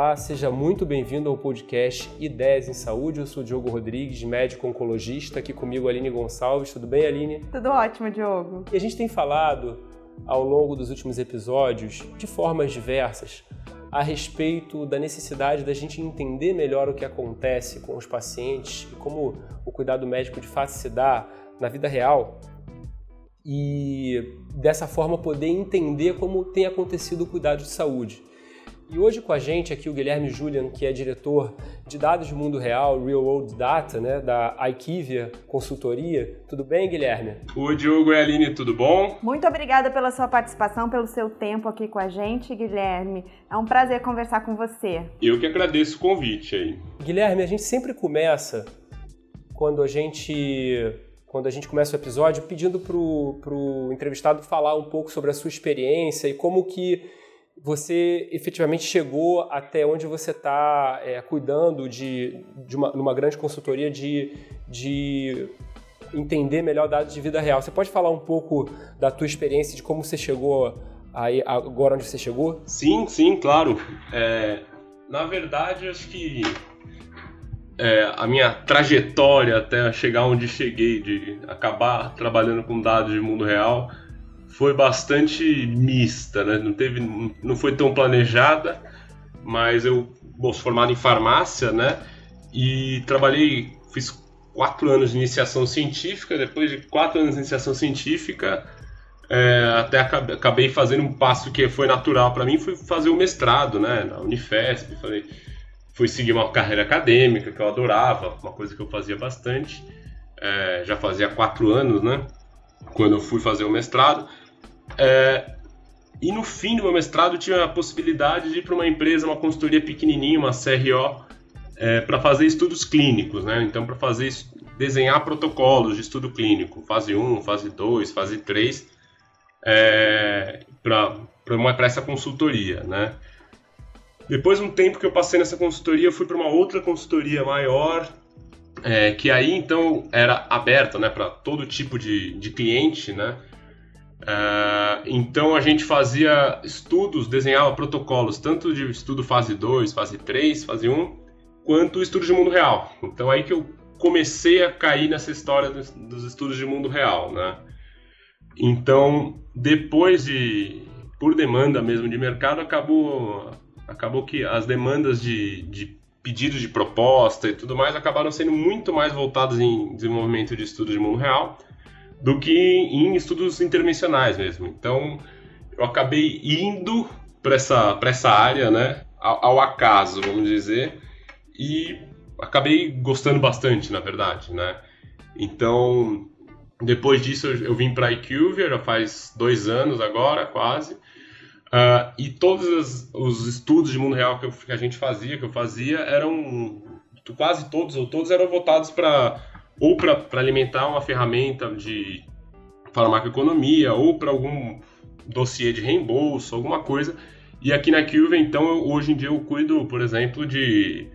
Olá, seja muito bem-vindo ao podcast Ideias em Saúde. Eu sou o Diogo Rodrigues, médico oncologista, aqui comigo Aline Gonçalves. Tudo bem, Aline? Tudo ótimo, Diogo. E a gente tem falado ao longo dos últimos episódios, de formas diversas, a respeito da necessidade da gente entender melhor o que acontece com os pacientes e como o cuidado médico de fato se dá na vida real e dessa forma poder entender como tem acontecido o cuidado de saúde. E hoje com a gente aqui o Guilherme Julian, que é diretor de dados de mundo real, Real World Data, né, da IQVIA Consultoria. Tudo bem, Guilherme? Oi, Diogo e Aline, tudo bom? Muito obrigada pela sua participação, pelo seu tempo aqui com a gente, Guilherme. É um prazer conversar com você. Eu que agradeço o convite aí. Guilherme, a gente sempre começa quando a gente quando a gente começa o episódio pedindo para o entrevistado falar um pouco sobre a sua experiência e como que você efetivamente chegou até onde você está é, cuidando de, de uma, numa grande consultoria de, de entender melhor dados de vida real. Você pode falar um pouco da tua experiência, de como você chegou aí, agora onde você chegou? Sim, sim, claro. É, na verdade, acho que é, a minha trajetória até chegar onde cheguei, de acabar trabalhando com dados de mundo real, foi bastante mista, né? Não teve, não foi tão planejada, mas eu bom, sou formado em farmácia, né? E trabalhei, fiz quatro anos de iniciação científica. Depois de quatro anos de iniciação científica, é, até acabei fazendo um passo que foi natural para mim, foi fazer o mestrado, né? Na Unifesp, falei, fui seguir uma carreira acadêmica que eu adorava, uma coisa que eu fazia bastante. É, já fazia quatro anos, né? Quando eu fui fazer o mestrado. É, e no fim do meu mestrado tive a possibilidade de ir para uma empresa, uma consultoria pequenininha, uma CRO, é, para fazer estudos clínicos, né? Então, para fazer desenhar protocolos de estudo clínico, fase 1, fase 2, fase 3, é, para essa consultoria, né? Depois de um tempo que eu passei nessa consultoria, eu fui para uma outra consultoria maior, é, que aí então era aberta né, para todo tipo de, de cliente, né? Uh, então a gente fazia estudos, desenhava protocolos, tanto de estudo fase 2, fase 3, fase 1, quanto estudo de mundo real. Então aí que eu comecei a cair nessa história dos, dos estudos de mundo real, né? Então, depois de, por demanda mesmo de mercado, acabou, acabou que as demandas de, de pedidos de proposta e tudo mais acabaram sendo muito mais voltadas em desenvolvimento de estudos de mundo real do que em estudos intervencionais mesmo. Então, eu acabei indo para essa, essa área, né, ao, ao, acaso, vamos dizer, e acabei gostando bastante, na verdade, né. Então, depois disso, eu, eu vim para a IQVIA, já faz dois anos agora, quase, uh, e todos os, os, estudos de mundo real que, eu, que a gente fazia, que eu fazia, eram quase todos ou todos eram voltados para ou para alimentar uma ferramenta de farmacoeconomia, ou para algum dossiê de reembolso, alguma coisa. E aqui na Curve, então, eu, hoje em dia eu cuido, por exemplo, de,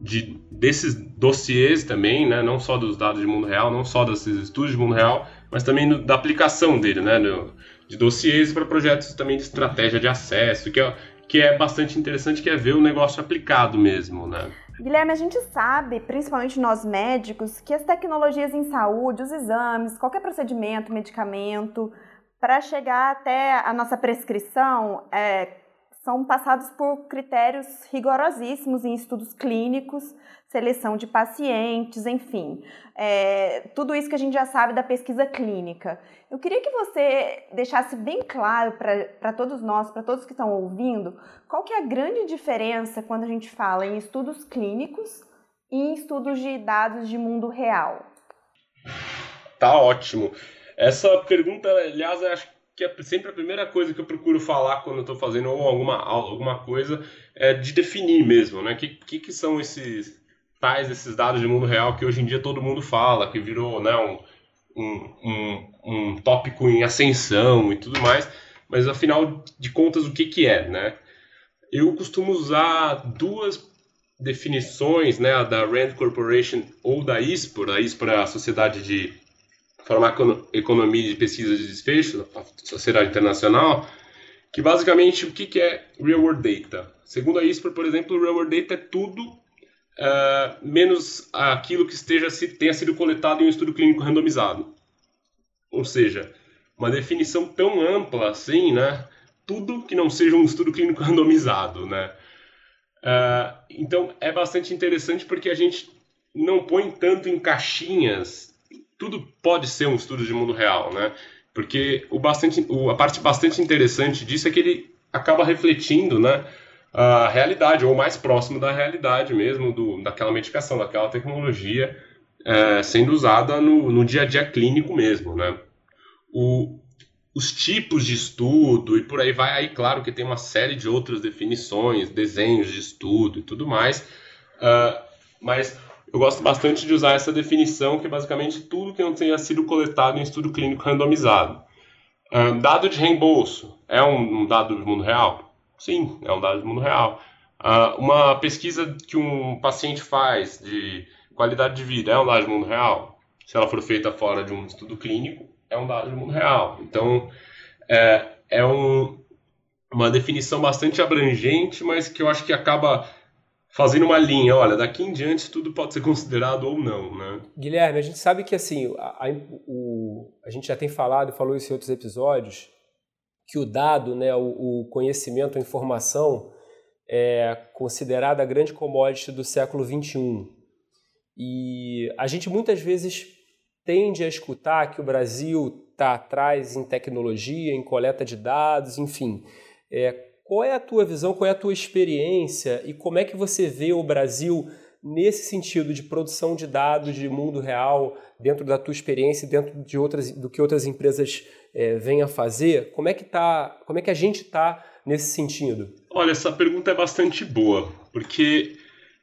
de desses dossiês também, né? não só dos dados de mundo real, não só desses estudos de mundo real, mas também no, da aplicação dele, né? No, de dossiês para projetos também de estratégia de acesso, que é, que é bastante interessante, que é ver o negócio aplicado mesmo, né? Guilherme, a gente sabe, principalmente nós médicos, que as tecnologias em saúde, os exames, qualquer procedimento, medicamento, para chegar até a nossa prescrição, é, são passados por critérios rigorosíssimos em estudos clínicos, seleção de pacientes, enfim. É, tudo isso que a gente já sabe da pesquisa clínica. Eu queria que você deixasse bem claro para todos nós, para todos que estão ouvindo, qual que é a grande diferença quando a gente fala em estudos clínicos e em estudos de dados de mundo real. Tá ótimo. Essa pergunta, aliás, acho que é sempre a primeira coisa que eu procuro falar quando estou fazendo alguma, alguma coisa é de definir mesmo, né? O que, que, que são esses tais esses dados de mundo real que hoje em dia todo mundo fala, que virou né, um, um, um, um tópico em ascensão e tudo mais, mas afinal de contas o que, que é, né? Eu costumo usar duas definições, né, a da Rand Corporation ou da ISPOR, a ISPOR é a Sociedade de Farmacoeconomia de Pesquisa de Desfecho, a Sociedade Internacional, que basicamente o que é real world data? Segundo a ISPOR, por exemplo, real world data é tudo uh, menos aquilo que esteja se tenha sido coletado em um estudo clínico randomizado. Ou seja, uma definição tão ampla assim, né? Tudo que não seja um estudo clínico randomizado, né? Uh, então é bastante interessante porque a gente não põe tanto em caixinhas. Tudo pode ser um estudo de mundo real, né? Porque o bastante, o, a parte bastante interessante disso é que ele acaba refletindo, né? A realidade, ou mais próximo da realidade mesmo, do, daquela medicação, daquela tecnologia é, sendo usada no, no dia a dia clínico mesmo, né? O, os tipos de estudo e por aí vai. Aí, claro que tem uma série de outras definições, desenhos de estudo e tudo mais. Uh, mas eu gosto bastante de usar essa definição, que é basicamente tudo que não tenha sido coletado em estudo clínico randomizado. Uh, dado de reembolso é um, um, dado do mundo real? Sim, é um dado do mundo real. Uh, uma pesquisa que um paciente faz de qualidade de vida é um dado do mundo real? Se ela for feita fora de um estudo clínico, é um dado do mundo real. Então, é, é um, uma definição bastante abrangente, mas que eu acho que acaba fazendo uma linha, olha, daqui em diante tudo pode ser considerado ou não, né? Guilherme, a gente sabe que assim, a, a, o, a gente já tem falado falou isso em outros episódios, que o dado, né, o, o conhecimento, a informação é considerada a grande commodity do século XXI. E a gente muitas vezes tende a escutar que o Brasil está atrás em tecnologia, em coleta de dados, enfim. É, qual é a tua visão, qual é a tua experiência e como é que você vê o Brasil nesse sentido de produção de dados de mundo real, dentro da tua experiência, dentro de outras, do que outras empresas é, vêm a fazer? Como é que tá, como é que a gente está nesse sentido? Olha, essa pergunta é bastante boa, porque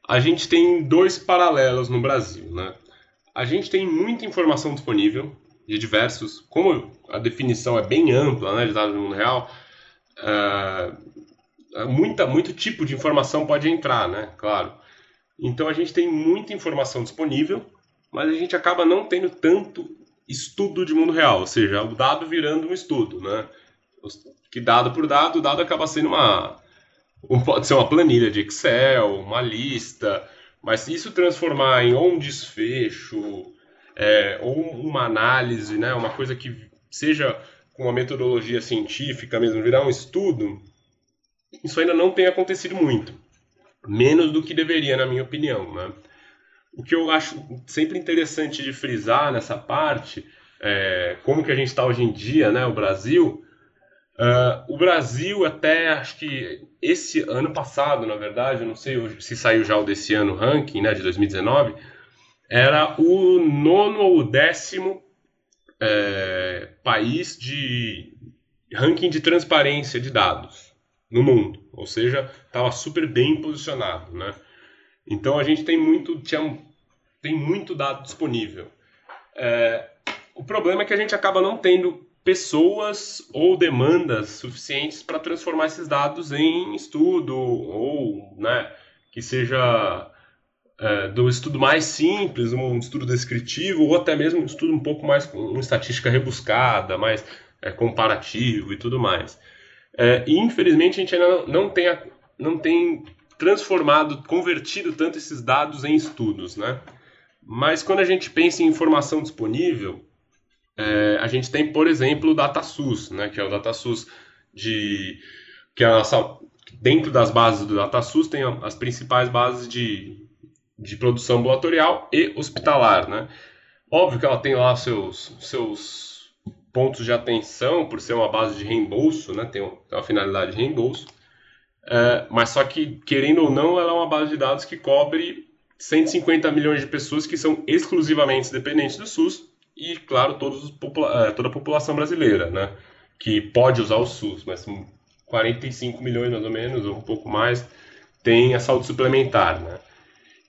a gente tem dois paralelos no Brasil, né? A gente tem muita informação disponível de diversos, como a definição é bem ampla, né, de dados no mundo real, uh, muita, muito tipo de informação pode entrar, né, claro. Então a gente tem muita informação disponível, mas a gente acaba não tendo tanto estudo de mundo real, ou seja, o dado virando um estudo, né? Que dado por dado, o dado acaba sendo uma pode ser uma planilha de Excel, uma lista, mas se isso transformar em ou um desfecho, é, ou uma análise, né, uma coisa que seja com uma metodologia científica mesmo, virar um estudo, isso ainda não tem acontecido muito. Menos do que deveria, na minha opinião. Né? O que eu acho sempre interessante de frisar nessa parte, é, como que a gente está hoje em dia, né, o Brasil, Uh, o Brasil, até acho que esse ano passado, na verdade, eu não sei se saiu já o desse ano ranking, né, de 2019, era o nono ou o décimo é, país de ranking de transparência de dados no mundo. Ou seja, estava super bem posicionado, né? Então a gente tem muito, tinha, tem muito dado disponível. É, o problema é que a gente acaba não tendo pessoas ou demandas suficientes para transformar esses dados em estudo ou né, que seja é, do estudo mais simples, um estudo descritivo ou até mesmo um estudo um pouco mais com estatística rebuscada, mais é, comparativo e tudo mais. É, e infelizmente a gente ainda não tem, não tem transformado, convertido tanto esses dados em estudos, né? Mas quando a gente pensa em informação disponível, é, a gente tem, por exemplo, o DataSUS, né, que é o DataSUS de que é a nossa dentro das bases do DataSUS tem as principais bases de, de produção ambulatorial e hospitalar, né? Óbvio que ela tem lá seus seus pontos de atenção por ser uma base de reembolso, né? Tem uma finalidade de reembolso, é, mas só que querendo ou não, ela é uma base de dados que cobre 150 milhões de pessoas que são exclusivamente dependentes do SUS e, claro, todos, é, toda a população brasileira, né? Que pode usar o SUS, mas 45 milhões mais ou menos, ou um pouco mais, tem a saúde suplementar, né?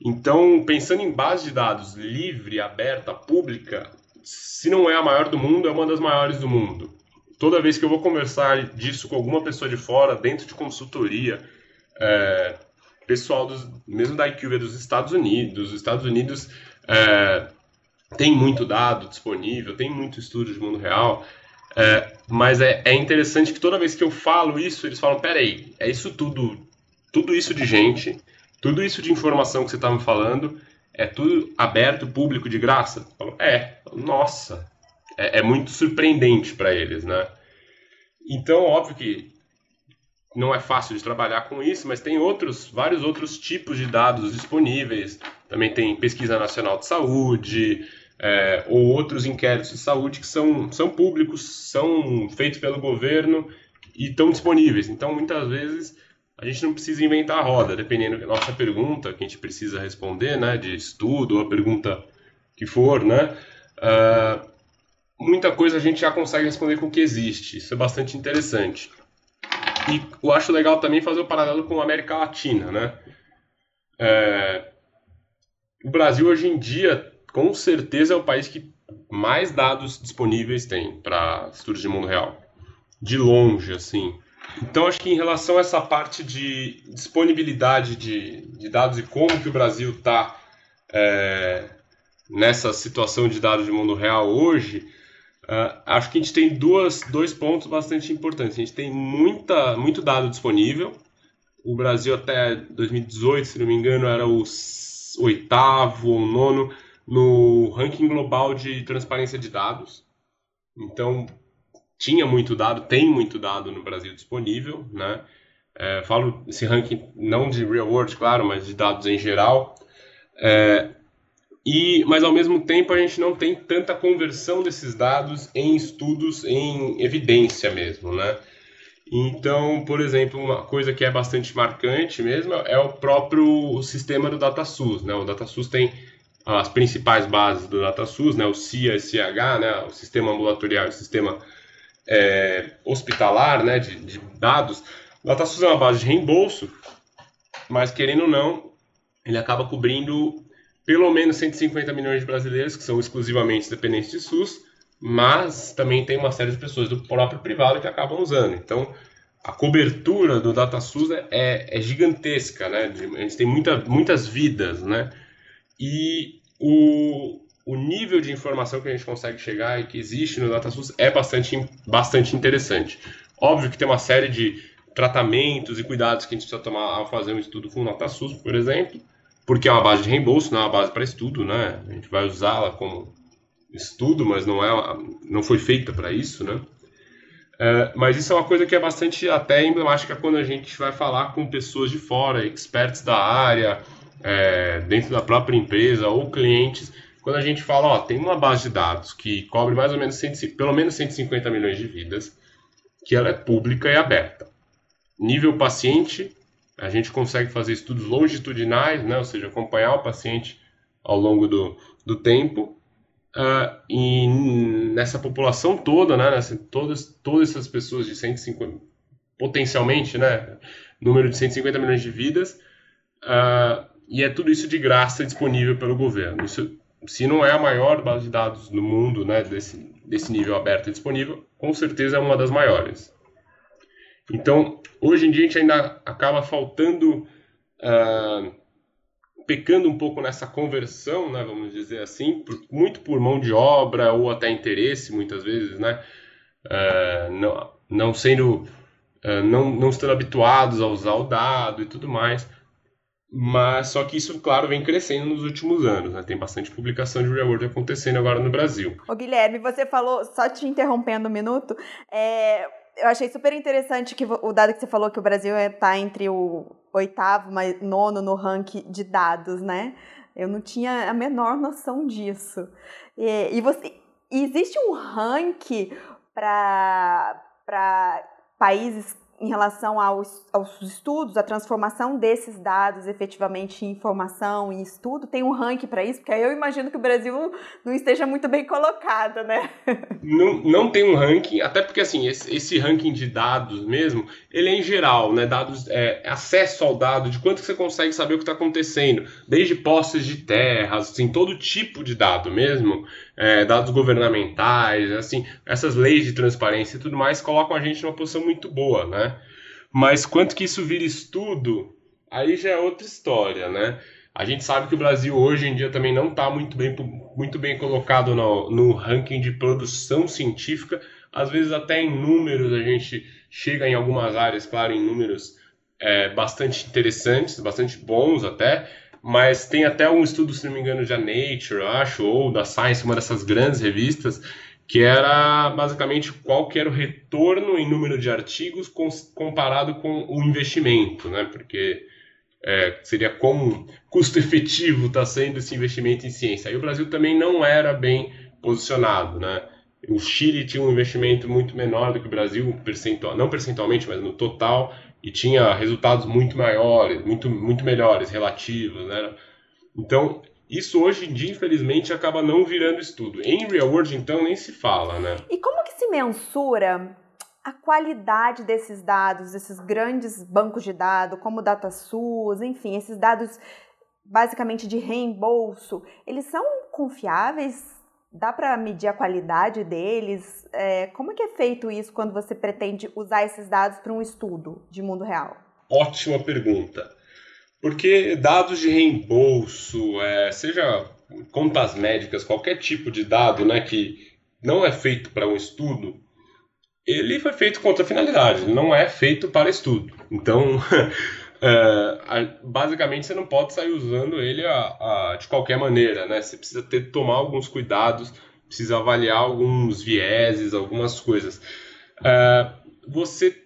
Então, pensando em base de dados livre, aberta, pública, se não é a maior do mundo, é uma das maiores do mundo. Toda vez que eu vou conversar disso com alguma pessoa de fora, dentro de consultoria, é, pessoal dos, mesmo da IQVIA dos Estados Unidos, os Estados Unidos é, tem muito dado disponível, tem muito estudo de mundo real. É, mas é, é interessante que toda vez que eu falo isso, eles falam: peraí, é isso tudo, tudo isso de gente, tudo isso de informação que você está me falando, é tudo aberto, público, de graça? Falo, é, nossa, é, é muito surpreendente para eles, né? Então, óbvio que não é fácil de trabalhar com isso, mas tem outros, vários outros tipos de dados disponíveis. Também tem pesquisa nacional de saúde, é, ou outros inquéritos de saúde que são, são públicos, são feitos pelo governo e estão disponíveis. Então, muitas vezes, a gente não precisa inventar a roda, dependendo da nossa pergunta que a gente precisa responder, né, de estudo, ou a pergunta que for, né, uh, muita coisa a gente já consegue responder com o que existe. Isso é bastante interessante. E eu acho legal também fazer o um paralelo com a América Latina, né? É... O Brasil hoje em dia, com certeza, é o país que mais dados disponíveis tem para estudos de mundo real. De longe, assim. Então, acho que em relação a essa parte de disponibilidade de, de dados e como que o Brasil está é, nessa situação de dados de mundo real hoje, Uh, acho que a gente tem duas, dois pontos bastante importantes. A gente tem muita, muito dado disponível. O Brasil até 2018, se não me engano, era o oitavo ou nono no ranking global de transparência de dados. Então, tinha muito dado, tem muito dado no Brasil disponível, né? É, falo esse ranking não de real world, claro, mas de dados em geral. É, e, mas ao mesmo tempo a gente não tem tanta conversão desses dados em estudos em evidência mesmo, né? Então, por exemplo, uma coisa que é bastante marcante mesmo é o próprio sistema do DataSUS, né? O DataSUS tem as principais bases do DataSUS, né? O CIA e CH, né? O sistema ambulatorial e o sistema é, hospitalar, né? De, de dados. O DataSUS é uma base de reembolso, mas querendo ou não, ele acaba cobrindo pelo menos 150 milhões de brasileiros que são exclusivamente dependentes de SUS, mas também tem uma série de pessoas do próprio privado que acabam usando. Então, a cobertura do DataSUS é, é, gigantesca, né? A gente tem muita, muitas vidas, né? E o, o nível de informação que a gente consegue chegar e que existe no DataSUS é bastante, bastante interessante. Óbvio que tem uma série de tratamentos e cuidados que a gente precisa tomar ao fazer um estudo com o DataSUS, por exemplo, porque é uma base de reembolso, não é uma base para estudo, né? A gente vai usá-la como estudo, mas não é, não foi feita para isso, né? É, mas isso é uma coisa que é bastante até emblemática quando a gente vai falar com pessoas de fora, experts da área, é, dentro da própria empresa ou clientes, quando a gente fala, ó, tem uma base de dados que cobre mais ou menos 100, pelo menos 150 milhões de vidas, que ela é pública e aberta. Nível paciente, a gente consegue fazer estudos longitudinais, né, ou seja, acompanhar o paciente ao longo do, do tempo. Uh, e nessa população toda, né, nessa, todas, todas essas pessoas de 150, potencialmente, né, número de 150 milhões de vidas, uh, e é tudo isso de graça disponível pelo governo. Isso, se não é a maior base de dados do mundo, né, desse, desse nível aberto e disponível, com certeza é uma das maiores. Então, hoje em dia a gente ainda acaba faltando, uh, pecando um pouco nessa conversão, né, vamos dizer assim, por, muito por mão de obra ou até interesse, muitas vezes, né, uh, não, não sendo, uh, não, não estando habituados a usar o dado e tudo mais. Mas só que isso, claro, vem crescendo nos últimos anos. Né? Tem bastante publicação de real world acontecendo agora no Brasil. Ô, Guilherme, você falou, só te interrompendo um minuto, é, eu achei super interessante que o dado que você falou que o Brasil está entre o oitavo, mas nono no ranking de dados, né? Eu não tinha a menor noção disso. E, e você, existe um ranking para países em relação aos, aos estudos, a transformação desses dados efetivamente em informação e estudo? Tem um ranking para isso? Porque aí eu imagino que o Brasil não esteja muito bem colocado, né? Não, não tem um ranking, até porque assim, esse, esse ranking de dados mesmo, ele é em geral, né? Dados, é, acesso ao dado, de quanto você consegue saber o que está acontecendo, desde posses de terras, assim, todo tipo de dado mesmo, é, dados governamentais, assim, essas leis de transparência e tudo mais colocam a gente numa posição muito boa, né? Mas quanto que isso vira estudo, aí já é outra história, né? A gente sabe que o Brasil hoje em dia também não está muito bem, muito bem colocado no, no ranking de produção científica, às vezes até em números a gente chega em algumas áreas, claro, em números é, bastante interessantes, bastante bons até, mas tem até um estudo, se não me engano, da Nature, acho, ou da Science, uma dessas grandes revistas, que era basicamente qual que era o retorno em número de artigos comparado com o investimento, né? Porque é, seria como custo efetivo está sendo esse investimento em ciência. Aí o Brasil também não era bem posicionado, né? O Chile tinha um investimento muito menor do que o Brasil, percentual, não percentualmente, mas no total, e tinha resultados muito maiores, muito, muito melhores, relativos, né? Então, isso hoje em dia, infelizmente, acaba não virando estudo. Em real world, então, nem se fala, né? E como que se mensura a qualidade desses dados, desses grandes bancos de dados, como o DataSUS, enfim, esses dados basicamente de reembolso, eles são confiáveis? Dá para medir a qualidade deles? É, como é que é feito isso quando você pretende usar esses dados para um estudo de mundo real? Ótima pergunta. Porque dados de reembolso, é, seja contas médicas, qualquer tipo de dado né, que não é feito para um estudo, ele foi feito com outra finalidade, não é feito para estudo. Então, é, basicamente, você não pode sair usando ele a, a, de qualquer maneira. Né? Você precisa ter, tomar alguns cuidados, precisa avaliar alguns vieses, algumas coisas. É, você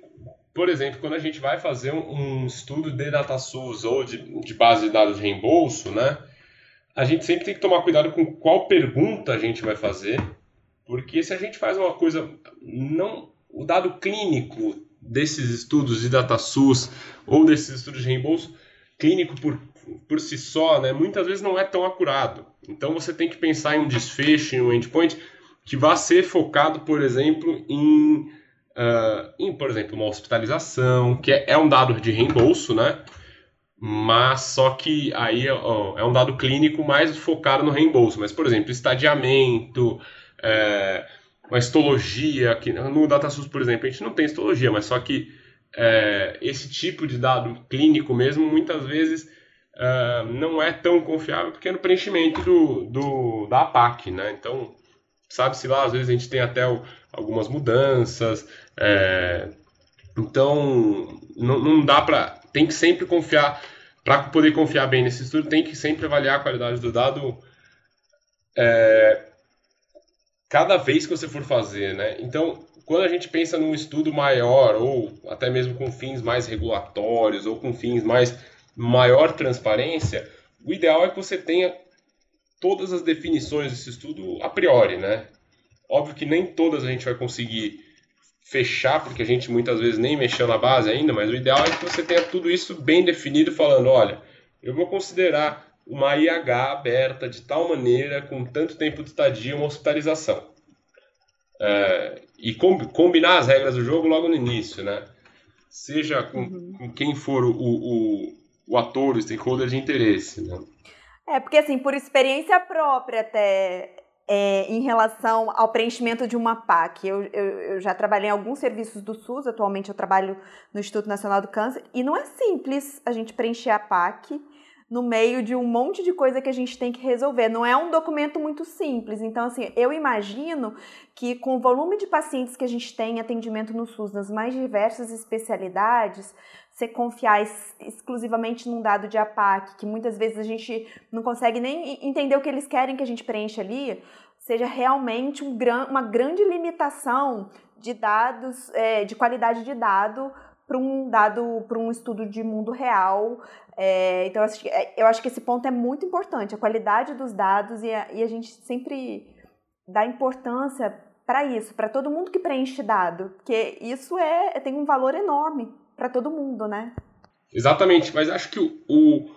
por exemplo, quando a gente vai fazer um, um estudo de DataSource ou de, de, base de dados de reembolso, né, a gente sempre tem que tomar cuidado com qual pergunta a gente vai fazer, porque se a gente faz uma coisa não o dado clínico desses estudos de DataSource ou desses estudos de reembolso clínico por, por si só, né, muitas vezes não é tão acurado. Então você tem que pensar em um desfecho, em um endpoint que vá ser focado, por exemplo, em uh, em, por exemplo, uma hospitalização, que é, é, um dado de reembolso, né? Mas só que aí ó, é um dado clínico mais focado no reembolso. Mas, por exemplo, estadiamento, é, uma histologia, que no DataSUS, por exemplo, a gente não tem histologia, mas só que é, esse tipo de dado clínico mesmo, muitas vezes é, não é tão confiável porque é no preenchimento do, do da APAC, né? Então, sabe-se lá, às vezes a gente tem até o, algumas mudanças, é, então, não, não dá para. Tem que sempre confiar. Para poder confiar bem nesse estudo, tem que sempre avaliar a qualidade do dado é, cada vez que você for fazer, né? Então, quando a gente pensa num estudo maior, ou até mesmo com fins mais regulatórios, ou com fins mais maior transparência, o ideal é que você tenha todas as definições desse estudo a priori, né? Óbvio que nem todas a gente vai conseguir fechar, porque a gente muitas vezes nem mexeu na base ainda, mas o ideal é que você tenha tudo isso bem definido, falando, olha, eu vou considerar uma IH aberta de tal maneira, com tanto tempo de estadia, uma hospitalização. É, e combinar as regras do jogo logo no início, né? Seja com, uhum. com quem for o, o, o ator, o stakeholder de interesse, né? É, porque assim, por experiência própria até, é, em relação ao preenchimento de uma PAC. Eu, eu, eu, já trabalhei em alguns serviços do SUS, atualmente eu trabalho no Instituto Nacional do Câncer, e não é simples a gente preencher a PAC no meio de um monte de coisa que a gente tem que resolver. Não é um documento muito simples. Então, assim, eu imagino que com o volume de pacientes que a gente tem em atendimento no SUS, nas mais diversas especialidades, você confiar exclusivamente num dado de APAC, que muitas vezes a gente não consegue nem entender o que eles querem que a gente preencha ali, seja realmente um gran, uma grande limitação de dados, é, de qualidade de dado para um dado, para um estudo de mundo real. É, então, é, eu acho que esse ponto é muito importante, a qualidade dos dados e a, e a gente sempre dá importância para isso, para todo mundo que preenche dado, porque isso é tem um valor enorme para todo mundo, né? Exatamente, mas acho que o,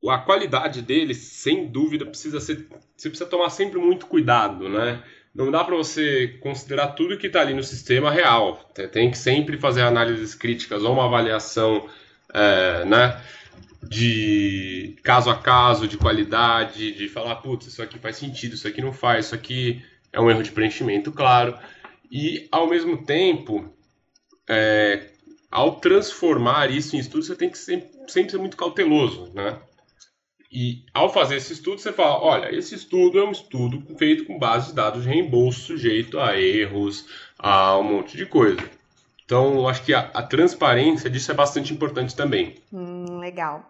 o, a qualidade dele, sem dúvida, precisa ser. Você precisa tomar sempre muito cuidado, né? Não dá para você considerar tudo que está ali no sistema real. Tem que sempre fazer análises críticas ou uma avaliação, é, né? De caso a caso, de qualidade, de falar, putz, isso aqui faz sentido, isso aqui não faz, isso aqui é um erro de preenchimento, claro. E, ao mesmo tempo, é, ao transformar isso em estudo, você tem que sempre, sempre ser muito cauteloso, né? E ao fazer esse estudo, você fala: olha, esse estudo é um estudo feito com base de dados de reembolso, sujeito a erros, a um monte de coisa. Então, acho que a, a transparência disso é bastante importante também. Hum, legal.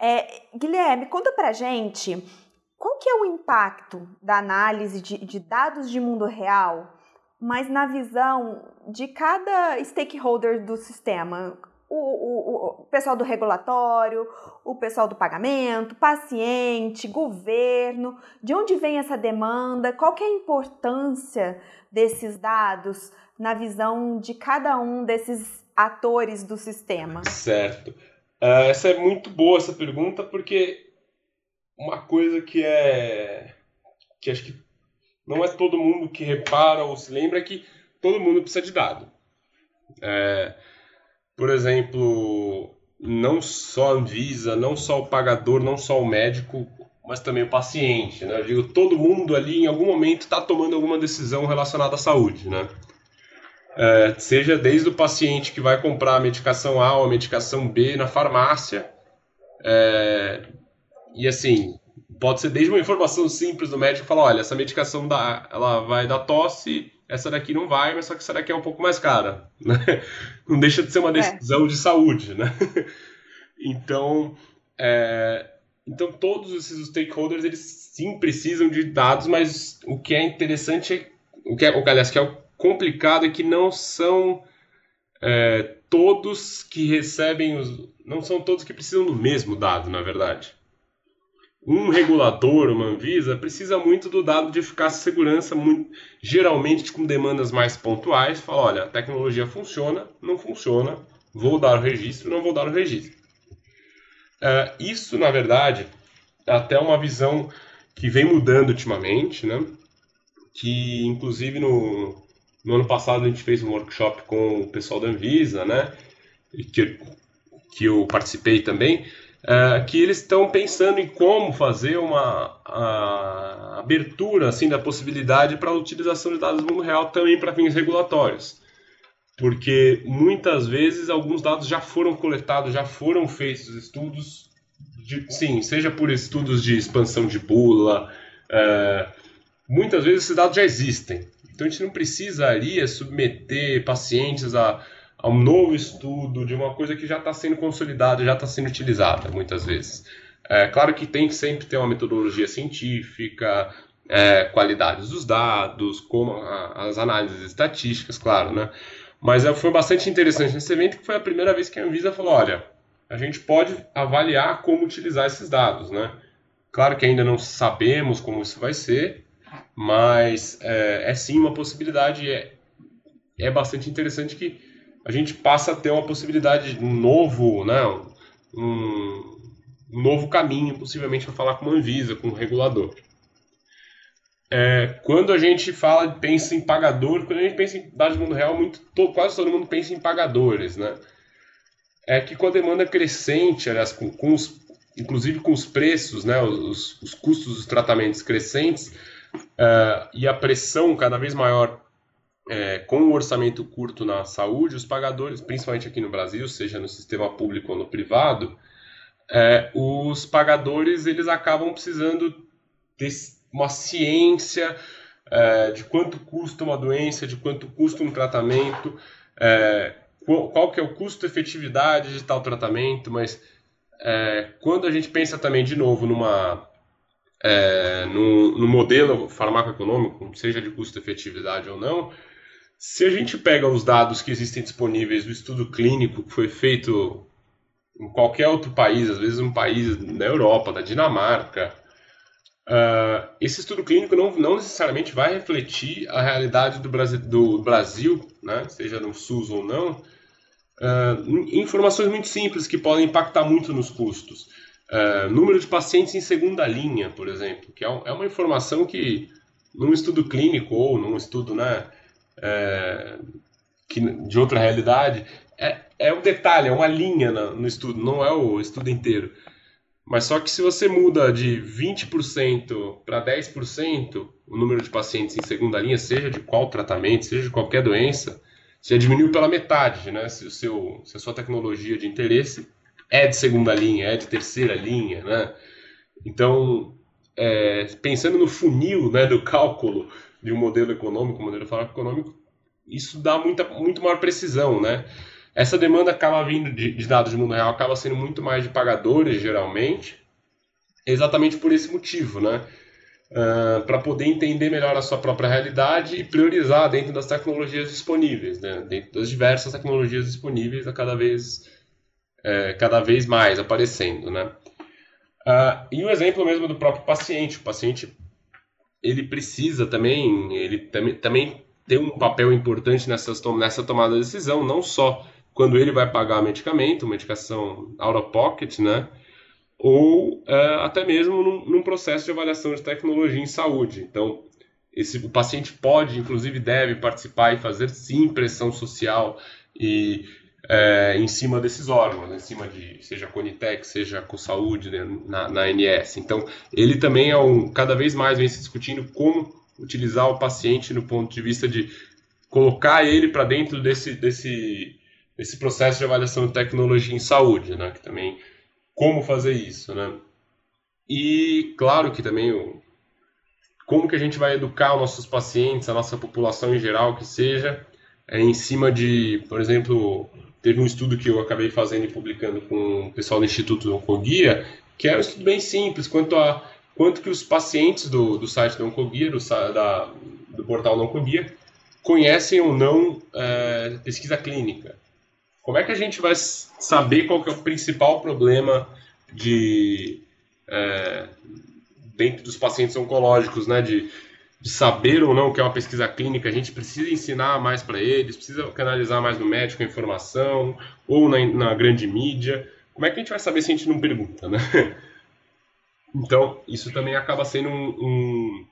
É, Guilherme, conta pra gente qual que é o impacto da análise de, de dados de mundo real, mas na visão de cada stakeholder do sistema o, o, o, pessoal do regulatório, o pessoal do pagamento, paciente, governo, de onde vem essa demanda, qual que é a importância desses dados na visão de cada um desses atores do sistema? Certo. Uh, essa é muito boa essa pergunta porque uma coisa que é que acho que não é todo mundo que repara ou se lembra é que todo mundo precisa de dado. É, por exemplo, não só a Anvisa, não só o pagador, não só o médico, mas também o paciente, né? Eu digo, todo mundo ali em algum momento está tomando alguma decisão relacionada à saúde, né? É, seja desde o paciente que vai comprar a medicação A ou a medicação B na farmácia, é, e assim, pode ser desde uma informação simples do médico falar, olha, essa medicação dá, ela vai dar tosse, essa daqui não vai, mas só que essa daqui é um pouco mais cara. Né? Não deixa de ser uma é. decisão é. de saúde, né? Então, é, então todos esses stakeholders eles sim precisam de dados, mas o que é interessante é o que é, o aliás, que é o complicado é que não são é, todos que recebem os não são todos que precisam do mesmo dado, na verdade um regulador, uma Anvisa, precisa muito do dado de eficácia e segurança, muito, geralmente com demandas mais pontuais. Fala, olha, a tecnologia funciona, não funciona, vou dar o registro, não vou dar o registro. Uh, isso, na verdade, é até uma visão que vem mudando ultimamente, né? que inclusive no, no ano passado a gente fez um workshop com o pessoal da Anvisa, né? que, que eu participei também, é, que eles estão pensando em como fazer uma abertura assim da possibilidade para a utilização de dados no mundo real também para fins regulatórios. Porque muitas vezes alguns dados já foram coletados, já foram feitos estudos, de, sim, seja por estudos de expansão de bula, é, muitas vezes esses dados já existem. Então a gente não precisaria submeter pacientes a a um novo estudo de uma coisa que já está sendo consolidada, já está sendo utilizada muitas vezes. É claro que tem que sempre ter uma metodologia científica, é, qualidades dos dados, como a, as análises estatísticas, claro, né? Mas é, foi bastante interessante nesse evento que foi a primeira vez que a Anvisa falou, olha, a gente pode avaliar como utilizar esses dados, né? Claro que ainda não sabemos como isso vai ser, mas é, é sim uma possibilidade, é, é bastante interessante que a gente passa a ter uma possibilidade, um novo, né, um, um novo caminho, possivelmente, para falar com uma Anvisa, com um regulador. É, quando a gente fala, pensa em pagador, quando a gente pensa em dados do mundo real, muito, quase todo mundo pensa em pagadores, né? É que com a demanda crescente, aliás, com, com os, inclusive com os preços, né, os, os custos dos tratamentos crescentes uh, e a pressão cada vez maior é, com o orçamento curto na saúde, os pagadores, principalmente aqui no Brasil, seja no sistema público ou no privado, é, os pagadores eles acabam precisando ter uma ciência é, de quanto custa uma doença, de quanto custa um tratamento, é, qual, qual, que é o custo-efetividade de tal tratamento, mas é, quando a gente pensa também, de novo, numa é, no, no, modelo farmacoeconômico, seja de custo-efetividade ou não, se a gente pega os dados que existem disponíveis do estudo clínico que foi feito em qualquer outro país, às vezes um país da Europa, da Dinamarca, uh, esse estudo clínico não, não, necessariamente vai refletir a realidade do Brasil, do Brasil né, seja no SUS ou não, uh, informações muito simples que podem impactar muito nos custos. Uh, número de pacientes em segunda linha, por exemplo, que é, é uma informação que num estudo clínico ou num estudo né, é, que, de outra realidade, é, é um detalhe, é uma linha no, no estudo, não é o estudo inteiro. Mas só que se você muda de 20% para 10% o número de pacientes em segunda linha, seja de qual tratamento, seja de qualquer doença, você diminuiu pela metade, né? Se, o seu, se a sua tecnologia de interesse é de segunda linha, é de terceira linha, né? Então, é, pensando no funil né, do cálculo de um modelo econômico, um modelo econômico, isso dá muita, muito maior precisão, né? Essa demanda acaba vindo de, de dados do mundo real, acaba sendo muito mais de pagadores, geralmente, exatamente por esse motivo, né? Uh, para poder entender melhor a sua própria realidade e priorizar dentro das tecnologias disponíveis, né? dentro das diversas tecnologias disponíveis a cada vez, é, cada vez mais aparecendo. Né? Uh, e o exemplo mesmo do próprio paciente. O paciente ele precisa também, ele também, também tem um papel importante nessas, nessa tomada de decisão, não só quando ele vai pagar medicamento, medicação out of pocket, né? ou é, até mesmo num, num, processo de avaliação de tecnologia em saúde. Então, esse, o paciente pode, inclusive deve participar e fazer sim pressão social e é, em cima desses órgãos, em cima de seja a Conitec, seja a CoSaúde né, na, na ANS. Então, ele também é um, cada vez mais vem se discutindo como utilizar o paciente no ponto de vista de colocar ele para dentro desse, desse, desse processo de avaliação de tecnologia em saúde, né, que também como fazer isso, né? E claro que também o, como que a gente vai educar os nossos pacientes, a nossa população em geral, que seja, é, em cima de, por exemplo, teve um estudo que eu acabei fazendo e publicando com o pessoal do Instituto Oncoguia, que é um estudo bem simples, quanto a quanto que os pacientes do, do site do Oncoguia, do, da, do portal Oncoguia, conhecem ou não é, pesquisa clínica. Como é que a gente vai saber qual é o principal problema de é, dentro dos pacientes oncológicos, né? De, de saber ou não o que é uma pesquisa clínica, a gente precisa ensinar mais para eles, precisa canalizar mais no médico a informação, ou na, na, grande mídia. Como é que a gente vai saber se a gente não pergunta, né? Então, isso também acaba sendo um, um,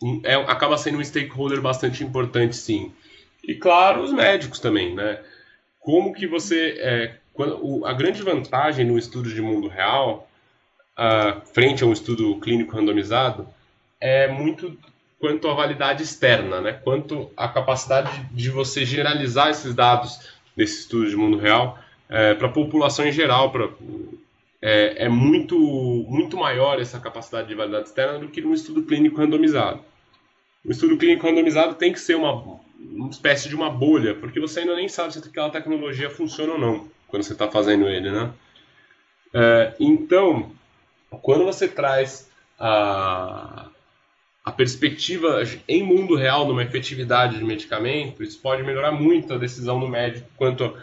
um é, acaba sendo um stakeholder bastante importante, sim. E, claro, os médicos também, né? como que você é, quando, o, a grande vantagem no estudo de mundo real uh, frente a um estudo clínico randomizado é muito quanto à validade externa, né? Quanto à capacidade de você generalizar esses dados desse estudo de mundo real é, para a população em geral, pra, é, é, muito muito maior essa capacidade de validade externa do que no estudo clínico randomizado. O estudo clínico randomizado tem que ser uma uma espécie de uma bolha, porque você ainda nem sabe se aquela tecnologia funciona ou não quando você está fazendo ele, né? É, então, quando você traz a, a perspectiva em mundo real numa efetividade de medicamento, isso pode melhorar muito a decisão do médico quanto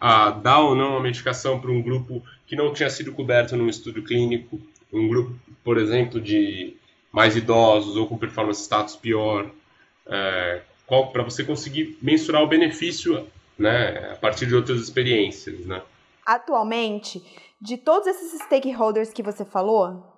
a dar ou não a medicação para um grupo que não tinha sido coberto num estudo clínico, um grupo, por exemplo, de mais idosos ou com performance status pior, é, para você conseguir mensurar o benefício né, a partir de outras experiências. Né? Atualmente, de todos esses stakeholders que você falou,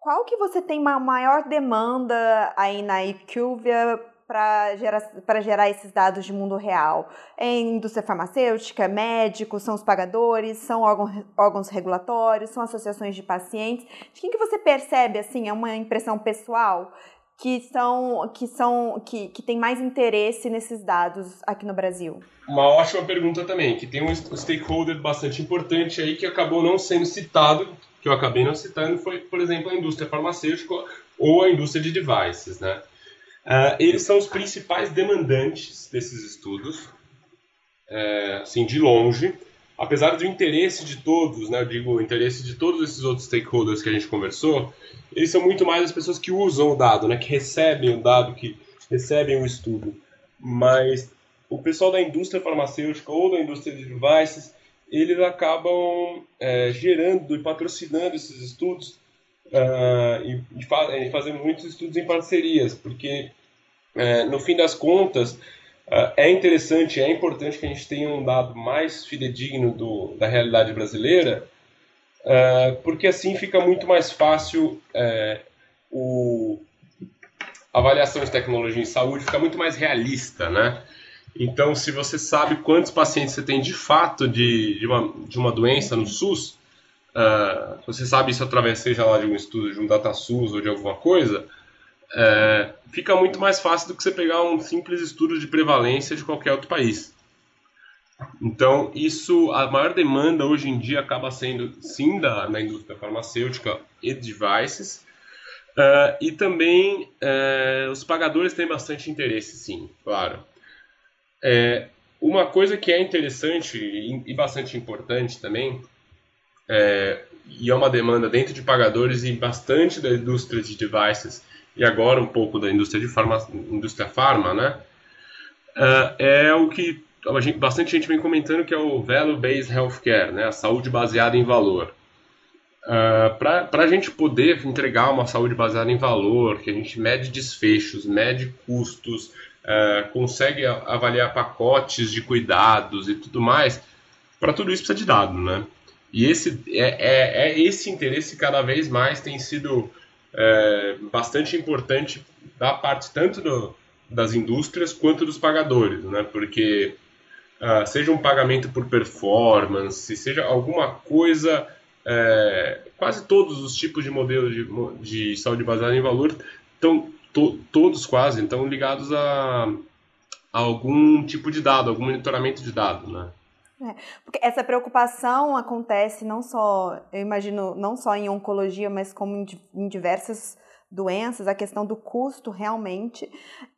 qual que você tem uma maior demanda aí na IQVIA para gerar, gerar esses dados de mundo real? É indústria farmacêutica, médicos, são os pagadores, são órgãos, órgãos regulatórios, são associações de pacientes? De quem que você percebe, assim, é uma impressão pessoal que são que são que, que tem mais interesse nesses dados aqui no Brasil? Uma ótima pergunta também, que tem um stakeholder bastante importante aí que acabou não sendo citado, que eu acabei não citando, foi, por exemplo, a indústria farmacêutica ou a indústria de devices, né? Uh, eles são os principais demandantes desses estudos, é, assim, de longe, apesar do interesse de todos, né, eu digo, o interesse de todos esses outros stakeholders que a gente conversou, eles são muito mais as pessoas que usam o dado, né, que recebem o dado, que recebem o estudo. Mas o pessoal da indústria farmacêutica ou da indústria de devices, eles acabam é, gerando e patrocinando esses estudos uh, e, e, fa fazendo muitos estudos em parcerias, porque é, no fim das contas uh, é interessante, é importante que a gente tenha um dado mais fidedigno do, da realidade brasileira, porque assim fica muito mais fácil o, a avaliação de tecnologia em saúde, fica muito mais realista, né? Então, se você sabe quantos pacientes você tem de fato de, de, uma, de uma doença no SUS, uh, você sabe isso através, seja lá de um estudo, de um DataSUS ou de alguma coisa, é, fica muito mais fácil do que você pegar um simples estudo de prevalência de qualquer outro país. Então, isso, a maior demanda hoje em dia acaba sendo, sim, da, na indústria farmacêutica e devices, uh, e também uh, os pagadores têm bastante interesse, sim, claro. É, uma coisa que é interessante e, bastante importante também, é, e é uma demanda dentro de pagadores e bastante da indústria de devices, e agora um pouco da indústria de farma, indústria farma, né? Uh, é o que gente, bastante gente vem comentando que é o Value-Based Healthcare, né? a saúde baseada em valor. Uh, Para a gente poder entregar uma saúde baseada em valor, que a gente mede desfechos, mede custos, uh, consegue avaliar pacotes de cuidados e tudo mais, para tudo isso precisa de dado, né? E esse, é, é, é esse interesse cada vez mais tem sido é, bastante importante da parte tanto do, das indústrias quanto dos pagadores, né? Porque uh, seja um pagamento por performance, seja alguma coisa, é, quase todos os tipos de modelos de, de saúde baseada em valor estão to, todos quase estão ligados a, a, algum tipo de dado, algum monitoramento de dado, né? É, porque essa preocupação acontece não só, eu imagino, não só em oncologia, mas como em, em diversas doenças, a questão do custo realmente,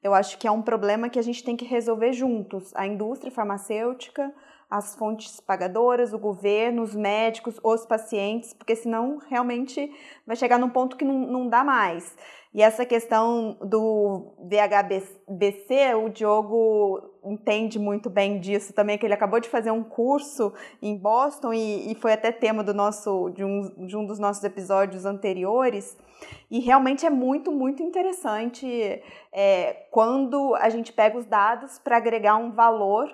eu acho que é um problema que a gente tem que resolver juntos. A indústria farmacêutica, as fontes pagadoras, o governo, os médicos, os pacientes, porque senão realmente vai chegar num ponto que não, não dá mais. E essa questão do VHBC, o Diogo entende muito bem disso também, que ele acabou de fazer um curso em Boston e, e foi até tema do nosso, de, um, de um dos nossos episódios anteriores. E realmente é muito, muito interessante é, quando a gente pega os dados para agregar um valor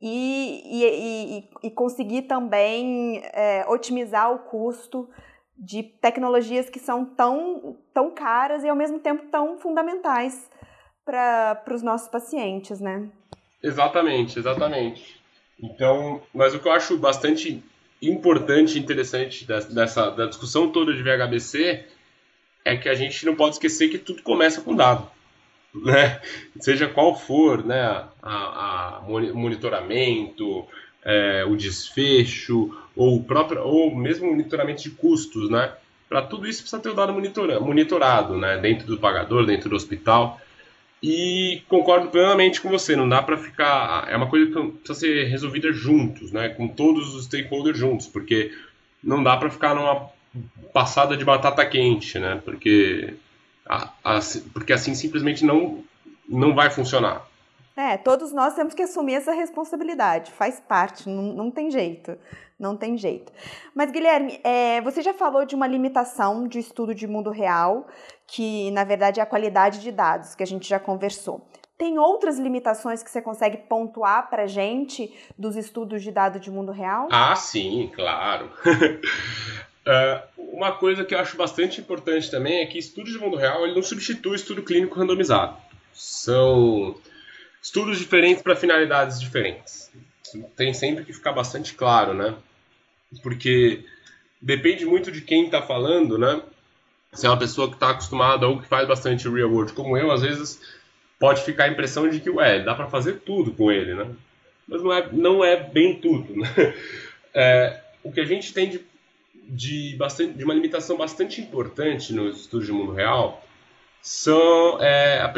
e, e, e, e conseguir também é, otimizar o custo de tecnologias que são tão, tão caras e ao mesmo tempo tão fundamentais para os nossos pacientes, né? Exatamente, exatamente. Então, mas o que eu acho bastante importante e interessante dessa, da discussão toda de VHBC é que a gente não pode esquecer que tudo começa com dado. Né? Seja qual for né, a, a monitoramento, é, o desfecho, ou, o próprio, ou mesmo monitoramento de custos, né? Para tudo isso precisa ter o dado monitorado, né? Dentro do pagador, dentro do hospital. E concordo plenamente com você, não dá para ficar. É uma coisa que precisa ser resolvida juntos, né? Com todos os stakeholders juntos, porque não dá para ficar numa passada de batata quente, né? Porque, porque assim simplesmente não, não vai funcionar. É, todos nós temos que assumir essa responsabilidade, faz parte, não, não tem jeito, não tem jeito. Mas, Guilherme, é, você já falou de uma limitação de estudo de mundo real, que na verdade é a qualidade de dados, que a gente já conversou. Tem outras limitações que você consegue pontuar para gente dos estudos de dados de mundo real? Ah, sim, claro. Uh, uma coisa que eu acho bastante importante também é que estudo de mundo real ele não substitui estudo clínico randomizado. São estudos diferentes para finalidades diferentes. Tem sempre que ficar bastante claro, né? Porque depende muito de quem está falando, né? Se é uma pessoa que está acostumada ou que faz bastante real world, como eu, às vezes pode ficar a impressão de que, ué, dá para fazer tudo com ele, né? Mas não é, não é bem tudo, né? É, o que a gente tem de de, bastante, de uma limitação bastante importante no estudo de mundo real são, é, a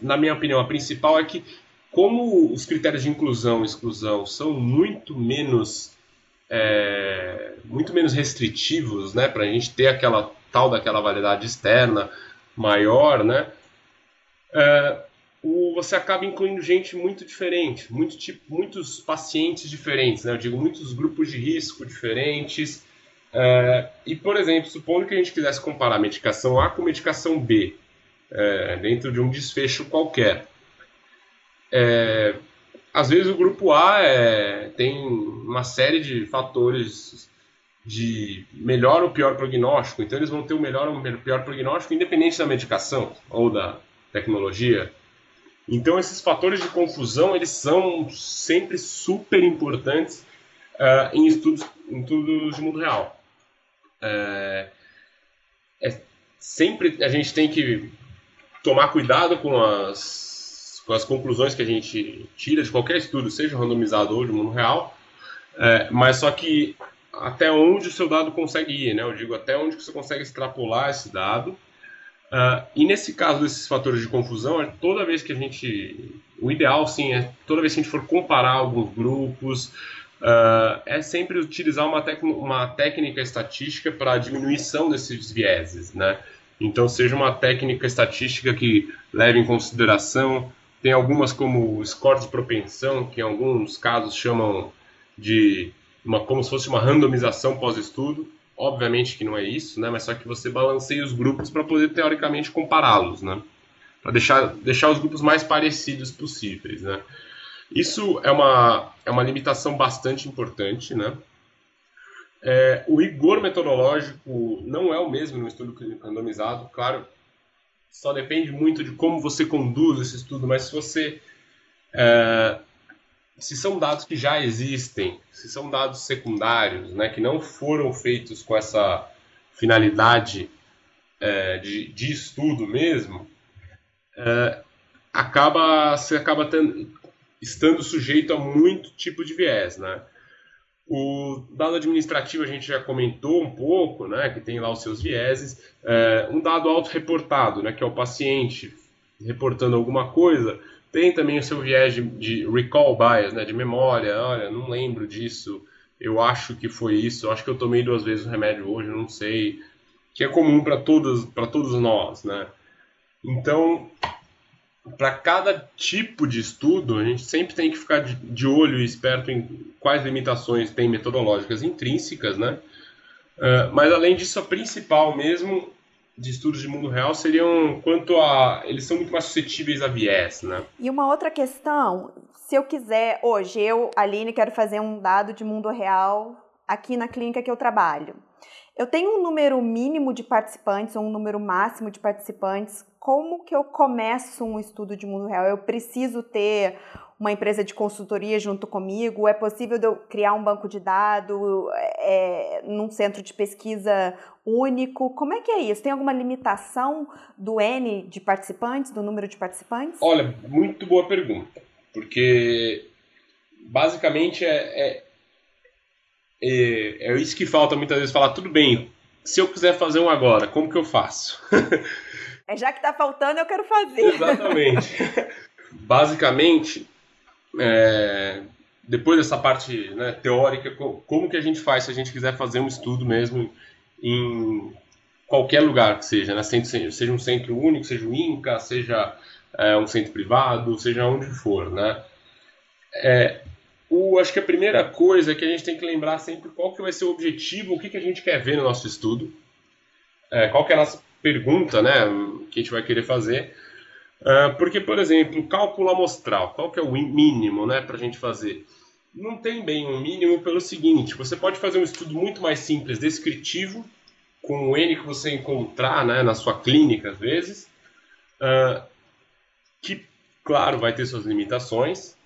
na minha opinião, a principal é que como os critérios de inclusão e exclusão são muito menos é, muito menos restritivos, né, para a gente ter aquela tal daquela validade externa maior, né, é, o, você acaba incluindo gente muito diferente, muito tipo, muitos pacientes diferentes, né, eu digo muitos grupos de risco diferentes, é, e, por exemplo, supondo que a gente quisesse comparar medicação A com medicação B, é, dentro de um desfecho qualquer, é, às vezes o grupo A é, tem uma série de fatores de melhor ou pior prognóstico, então eles vão ter o melhor ou pior prognóstico independente da medicação ou da tecnologia. Então esses fatores de confusão eles são sempre super importantes uh, em estudos, em estudos de mundo real é, é, sempre a gente tem que tomar cuidado com as as conclusões que a gente tira de qualquer estudo, seja randomizado ou de mundo real, é, mas só que até onde o seu dado consegue ir, né? Eu digo até onde você consegue extrapolar esse dado. Uh, e nesse caso desses fatores de confusão, é toda vez que a gente, o ideal sim é toda vez que a gente for comparar alguns grupos, uh, é sempre utilizar uma, uma técnica estatística para diminuição desses vieses, né? Então seja uma técnica estatística que leve em consideração, tem algumas como o score de propensão, que em alguns casos chamam de uma, como se fosse uma randomização pós-estudo. Obviamente que não é isso, né? Mas só que você balanceia os grupos para poder teoricamente compará-los, né? Para deixar, deixar os grupos mais parecidos possíveis, né? Isso é uma, é uma limitação bastante importante, né? É, o rigor metodológico não é o mesmo no estudo randomizado, claro, só depende muito de como você conduz esse estudo, mas se você é, se são dados que já existem, se são dados secundários, né, que não foram feitos com essa finalidade é, de, de, estudo mesmo, é, acaba você acaba tendo, estando sujeito a muito tipo de viés, né? O dado administrativo a gente já comentou um pouco, né, que tem lá os seus vieses. É, um dado autorreportado, né, que é o paciente reportando alguma coisa, tem também o seu viés de, de recall bias, né, de memória. Olha, não lembro disso. Eu acho que foi isso. Eu acho que eu tomei duas vezes o remédio hoje, não sei. Que é comum para todos, todos nós, né? Então, para cada tipo de estudo, a gente sempre tem que ficar de, olho e esperto em quais limitações tem metodológicas intrínsecas, né? Uh, mas além disso, a principal mesmo de estudos de mundo real seriam quanto a. Eles são muito mais suscetíveis a viés, né? E uma outra questão, se eu quiser, hoje, eu, Aline, quero fazer um dado de mundo real aqui na clínica que eu trabalho. Eu tenho um número mínimo de participantes ou um número máximo de participantes. Como que eu começo um estudo de mundo real? Eu preciso ter uma empresa de consultoria junto comigo? É possível eu criar um banco de dados é, num centro de pesquisa único? Como é que é isso? Tem alguma limitação do N de participantes, do número de participantes? Olha, muito boa pergunta, porque basicamente é, é, é, é isso que falta muitas vezes falar, tudo bem, se eu quiser fazer um agora, como que eu faço? é já que está faltando, eu quero fazer. Exatamente. Basicamente, é, depois dessa parte né, teórica, como que a gente faz se a gente quiser fazer um estudo mesmo em qualquer lugar que seja, né? seja um centro único, seja o INCA, seja é, um centro privado, seja onde for, né? É, o, acho que a primeira coisa é que a gente tem que lembrar sempre qual que vai ser o objetivo, o que, que a gente quer ver no nosso estudo, é, qual que é a nossa pergunta, né, que a gente vai querer fazer, Uh, porque, por exemplo, cálculo amostral, qual que é o mínimo né, para a gente fazer? Não tem bem um mínimo pelo seguinte, você pode fazer um estudo muito mais simples, descritivo, com o N que você encontrar né, na sua clínica, às vezes, uh, que, claro, vai ter suas limitações,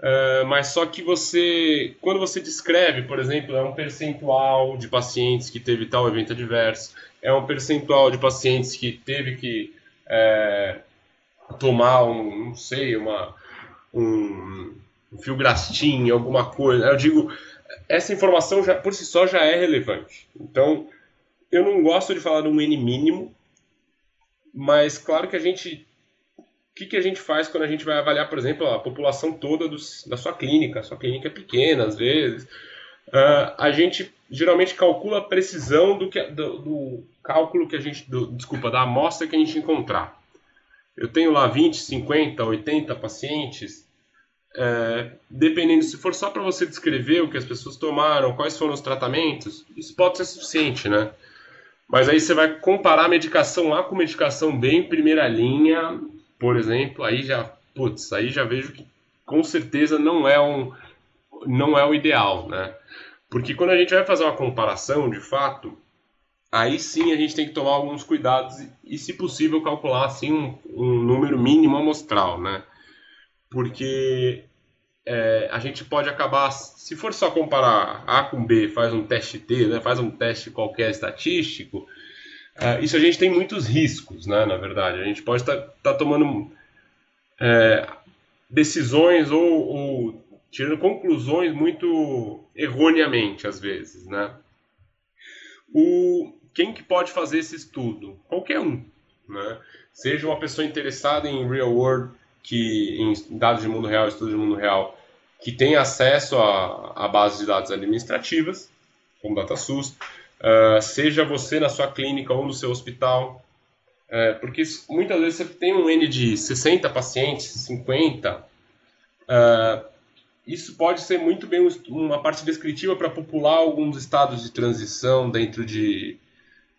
uh, mas só que você, quando você descreve, por exemplo, é um percentual de pacientes que teve tal evento adverso, é um percentual de pacientes que teve que... É, tomar um, não sei, uma, um, um filgrastim, alguma coisa. Eu digo, essa informação já, por si só já é relevante. Então, eu não gosto de falar de um N mínimo, mas claro que a gente. O que, que a gente faz quando a gente vai avaliar, por exemplo, a população toda da sua clínica? A sua clínica é pequena, às vezes. Uh, a gente geralmente calcula a precisão do, que, do, do cálculo que a gente. Do, desculpa, da amostra que a gente encontrar eu tenho lá 20, 50, 80 pacientes, é, dependendo, se for só para você descrever o que as pessoas tomaram, quais foram os tratamentos, isso pode ser suficiente, né? Mas aí você vai comparar a medicação A com medicação B em primeira linha, por exemplo, aí já, putz, aí já vejo que com certeza não é um não é o ideal, né? Porque quando a gente vai fazer uma comparação, de fato, aí sim a gente tem que tomar alguns cuidados e, se possível, calcular assim um, um número mínimo amostral, né? Porque é, a gente pode acabar, se for só comparar A com B, faz um teste T, né? faz um teste qualquer estatístico, é, isso a gente tem muitos riscos, né? Na verdade, a gente pode estar tá, tá tomando é, decisões ou, ou tirando conclusões muito erroneamente às vezes, né? O, quem que pode fazer esse estudo? Qualquer um, né? Seja uma pessoa interessada em real world, que em dados de mundo real, estudo de mundo real, que tem acesso a, a bases de dados administrativas, como DataSUS, uh, seja você na sua clínica ou no seu hospital, uh, porque muitas vezes você tem um N de 60 pacientes, 50, uh, isso pode ser muito bem uma parte descritiva para popular alguns estados de transição dentro de,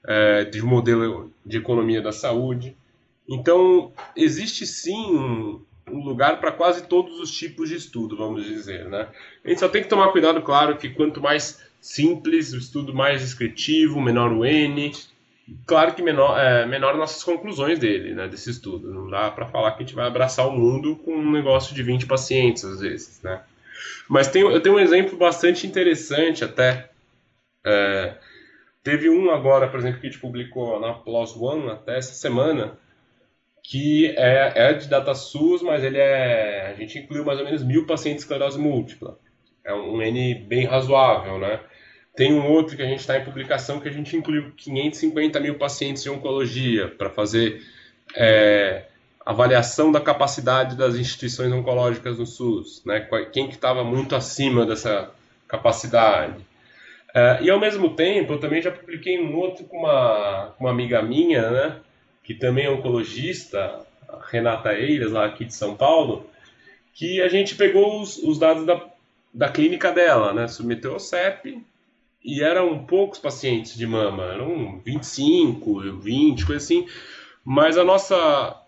é, de um modelo de economia da saúde. Então, existe sim um, um lugar para quase todos os tipos de estudo, vamos dizer. Né? A gente só tem que tomar cuidado, claro, que quanto mais simples o estudo, mais descritivo, menor o N. Claro que menor, é, menor nossas conclusões dele, né, desse estudo. Não dá para falar que a gente vai abraçar o mundo com um negócio de 20 pacientes, às vezes. Né? Mas tem, eu tenho um exemplo bastante interessante até. É, teve um agora, por exemplo, que a gente publicou na PLOS ONE até essa semana, que é, é de DataSUS, mas ele é. A gente incluiu mais ou menos mil pacientes de esclerose múltipla. É um N bem razoável, né? Tem um outro que a gente está em publicação que a gente incluiu 550 mil pacientes de oncologia para fazer é, avaliação da capacidade das instituições oncológicas no SUS, né? Quem que estava muito acima dessa capacidade. Uh, e ao mesmo tempo, eu também já publiquei um outro com uma, uma amiga minha, né? Que também é oncologista, Renata Eiras, lá aqui de São Paulo, que a gente pegou os, os dados da, da clínica dela, né? Submeteu ao CEP e eram poucos pacientes de mama, eram 25, 20, coisa assim. Mas a nossa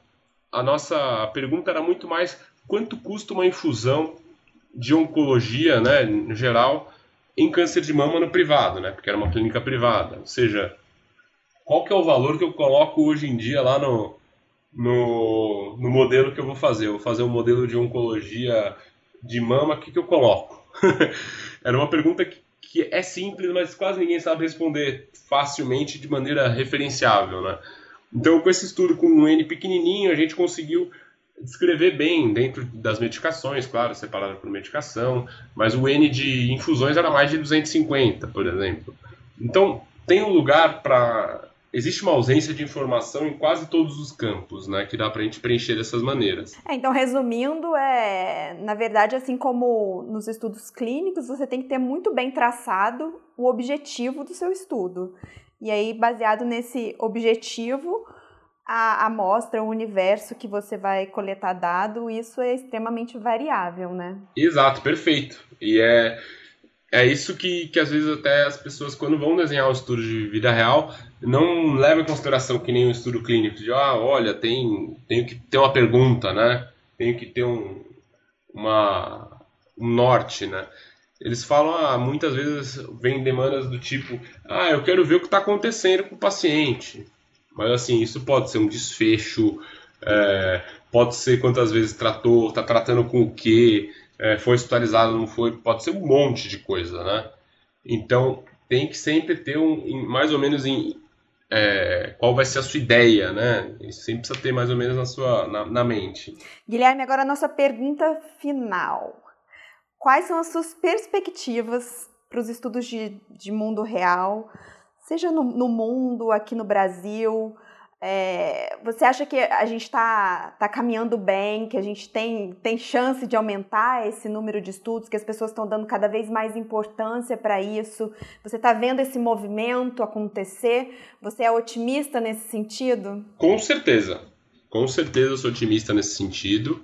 a nossa pergunta era muito mais quanto custa uma infusão de oncologia, né, no geral, em câncer de mama no privado, né, porque era uma clínica privada. Ou seja, qual que é o valor que eu coloco hoje em dia lá no, no, no modelo que eu vou fazer? Eu vou fazer um modelo de oncologia de mama, o que, que eu coloco? era uma pergunta que, que é simples, mas quase ninguém sabe responder facilmente de maneira referenciável, né? Então, com esse estudo com um N pequenininho, a gente conseguiu descrever bem dentro das medicações, claro, separado por medicação, mas o N de infusões era mais de 250, por exemplo. Então, tem um lugar para. Existe uma ausência de informação em quase todos os campos, né? Que dá para a gente preencher dessas maneiras. É, então, resumindo, é, na verdade, assim como nos estudos clínicos, você tem que ter muito bem traçado o objetivo do seu estudo. E aí, baseado nesse objetivo, a amostra, o universo que você vai coletar dado, isso é extremamente variável, né? Exato, perfeito. E é, é isso que, que às vezes até as pessoas, quando vão desenhar um estudo de vida real, não levam em consideração que nem um estudo clínico, de, ah, olha, tem, tenho que ter uma pergunta, né? Tenho que ter um, uma, um norte, né? Eles falam, ah, muitas vezes vem demandas do tipo, ah, eu quero ver o que está acontecendo com o paciente. Mas assim, isso pode ser um desfecho, é, pode ser quantas vezes tratou, está tratando com o que, é, foi hospitalizado, não foi, pode ser um monte de coisa, né? Então tem que sempre ter um, mais ou menos em é, qual vai ser a sua ideia, né? Isso sempre precisa ter mais ou menos na sua na, na mente. Guilherme, agora a nossa pergunta final. Quais são as suas perspectivas para os estudos de, de mundo real, seja no, no mundo, aqui no Brasil? É, você acha que a gente está tá caminhando bem, que a gente tem, tem chance de aumentar esse número de estudos, que as pessoas estão dando cada vez mais importância para isso? Você está vendo esse movimento acontecer? Você é otimista nesse sentido? Com certeza. Com certeza eu sou otimista nesse sentido.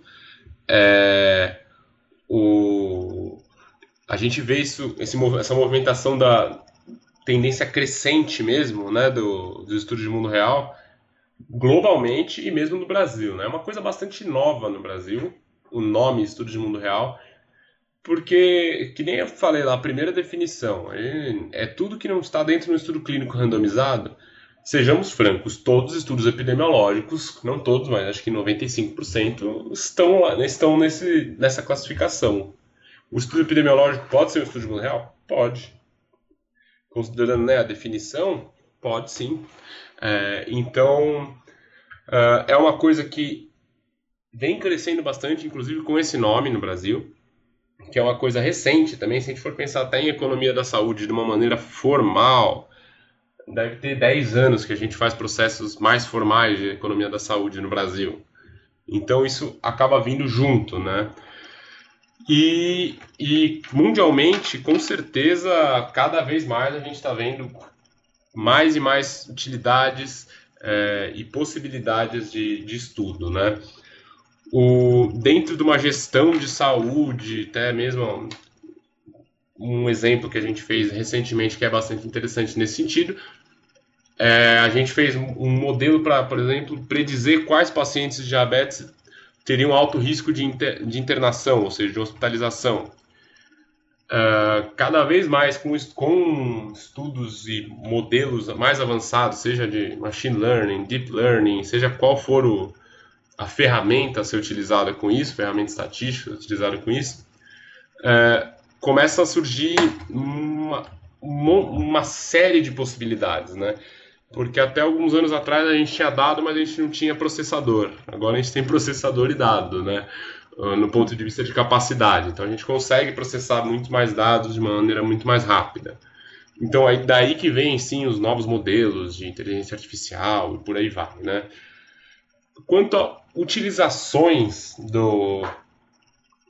É, o, a gente vê isso, esse, essa movimentação da tendência crescente mesmo, né, do, dos estudos de mundo real, globalmente e mesmo no Brasil, né? É uma coisa bastante nova no Brasil, o nome estudo de mundo real, porque, que nem eu falei lá, a primeira definição, é, é tudo que não está dentro do estudo clínico randomizado, Sejamos francos, todos os estudos epidemiológicos, não todos, mas acho que 95% estão, estão nesse, nessa classificação. O estudo epidemiológico pode ser um estudo de mundo real? Pode. Considerando né, a definição, pode sim. É, então, uh, é uma coisa que vem crescendo bastante, inclusive com esse nome no Brasil, que é uma coisa recente também, se a gente for pensar até em economia da saúde de uma maneira formal, deve ter 10 anos que a gente faz processos mais formais de economia da saúde no Brasil. Então isso acaba vindo junto, né? E, e mundialmente, com certeza, cada vez mais a gente está vendo mais e mais utilidades é, e possibilidades de, de estudo, né? O, dentro de uma gestão de saúde, até mesmo um exemplo que a gente fez recentemente que é bastante interessante nesse sentido, é, a gente fez um modelo para, por exemplo, predizer quais pacientes de diabetes teriam alto risco de, inter, de internação, ou seja, de hospitalização. Uh, cada vez mais com, com, estudos e modelos mais avançados, seja de machine learning, deep learning, seja qual for o, a ferramenta a ser utilizada com isso, ferramenta estatística utilizada com isso, uh, começa a surgir uma, uma série de possibilidades, né? Porque até alguns anos atrás a gente tinha dado, mas a gente não tinha processador. Agora a gente tem processador e dado, né? Ah, no ponto de vista de capacidade. Então a gente consegue processar muito mais dados de maneira muito mais rápida. Então aí daí que vem sim os novos modelos de inteligência artificial e por aí vai, né? Quanto a utilizações do,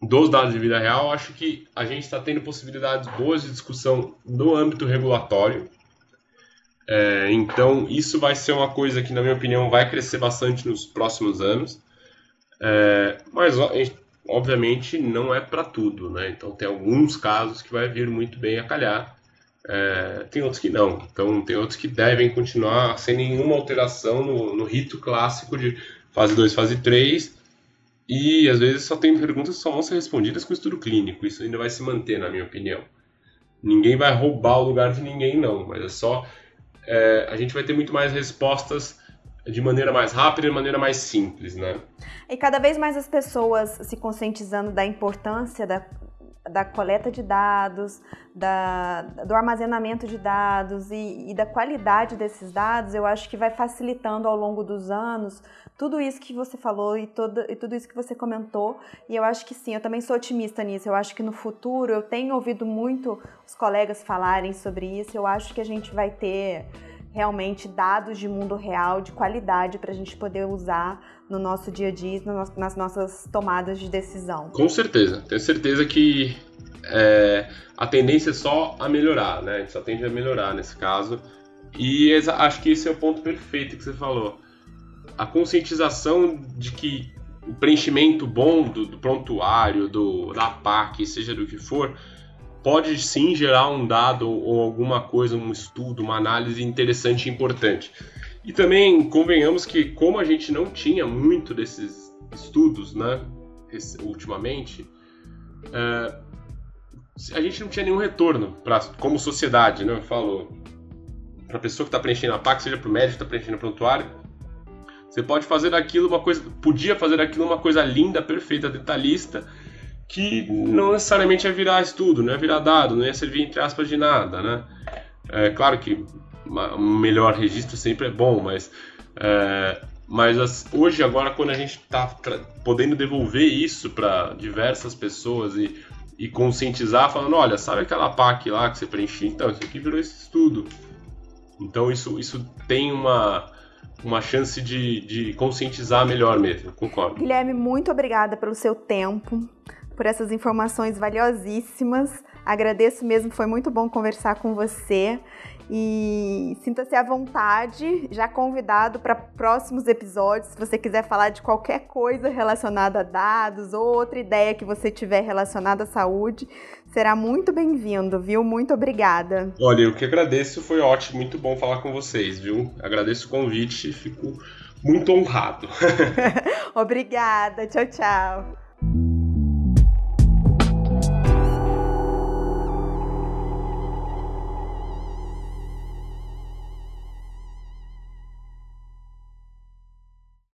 dos dados de vida real, acho que a gente está tendo possibilidades boas de discussão no âmbito regulatório, é, então, isso vai ser uma coisa que, na minha opinião, vai crescer bastante nos próximos anos. É, mas, obviamente, não é para tudo, né? Então, tem alguns casos que vai vir muito bem a calhar. É, tem outros que não. Então, tem outros que devem continuar sem nenhuma alteração no, no rito clássico de fase 2, fase 3. E, às vezes, só tem perguntas que só vão ser respondidas com estudo clínico. Isso ainda vai se manter, na minha opinião. Ninguém vai roubar o lugar de ninguém, não. Mas é só é, a gente vai ter muito mais respostas de maneira mais rápida de maneira mais simples, né? E cada vez mais as pessoas se conscientizando da importância da, da coleta de dados, da, do armazenamento de dados e, e, da qualidade desses dados, eu acho que vai facilitando ao longo dos anos tudo isso que você falou e, todo, e tudo isso que você comentou. E eu acho que sim, eu também sou otimista nisso. Eu acho que no futuro, eu tenho ouvido muito os colegas falarem sobre isso, eu acho que a gente vai ter realmente dados de mundo real, de qualidade, para a gente poder usar no nosso dia a dia, nas nossas tomadas de decisão. Com certeza, tenho certeza que é, a tendência é só a melhorar, né? A gente só tende a melhorar nesse caso. E acho que esse é o ponto perfeito que você falou. A conscientização de que o preenchimento bom do, do prontuário, do, da PAC, seja do que for, pode sim gerar um dado ou alguma coisa, um estudo, uma análise interessante e importante. E também convenhamos que como a gente não tinha muito desses estudos, né, ultimamente, é, a gente não tinha nenhum retorno para como sociedade, né, falou, para a pessoa que está preenchendo a PAC, seja para o médico que está preenchendo o prontuário, você pode fazer daquilo uma coisa, podia fazer daquilo uma coisa linda, perfeita, detalhista, que não necessariamente é virar estudo, não é virar dado, não ia servir entre aspas de nada, né? É claro que um melhor registro sempre é bom, mas é, mas as, hoje agora quando a gente está podendo devolver isso para diversas pessoas e, e conscientizar, falando, olha, sabe aquela PAC lá que você preencheu? Então, isso aqui virou esse estudo. Então isso, isso tem uma, uma chance de, de conscientizar melhor mesmo, concordo. Guilherme, muito obrigada pelo seu tempo por essas informações valiosíssimas. Agradeço mesmo, foi muito bom conversar com você. E sinta-se à vontade, já convidado para próximos episódios. Se você quiser falar de qualquer coisa relacionada a dados ou outra ideia que você tiver relacionada à saúde, será muito bem-vindo, viu? Muito obrigada. Olha, eu que agradeço, foi ótimo, muito bom falar com vocês, viu? Agradeço o convite, fico muito honrado. Obrigada, tchau, tchau.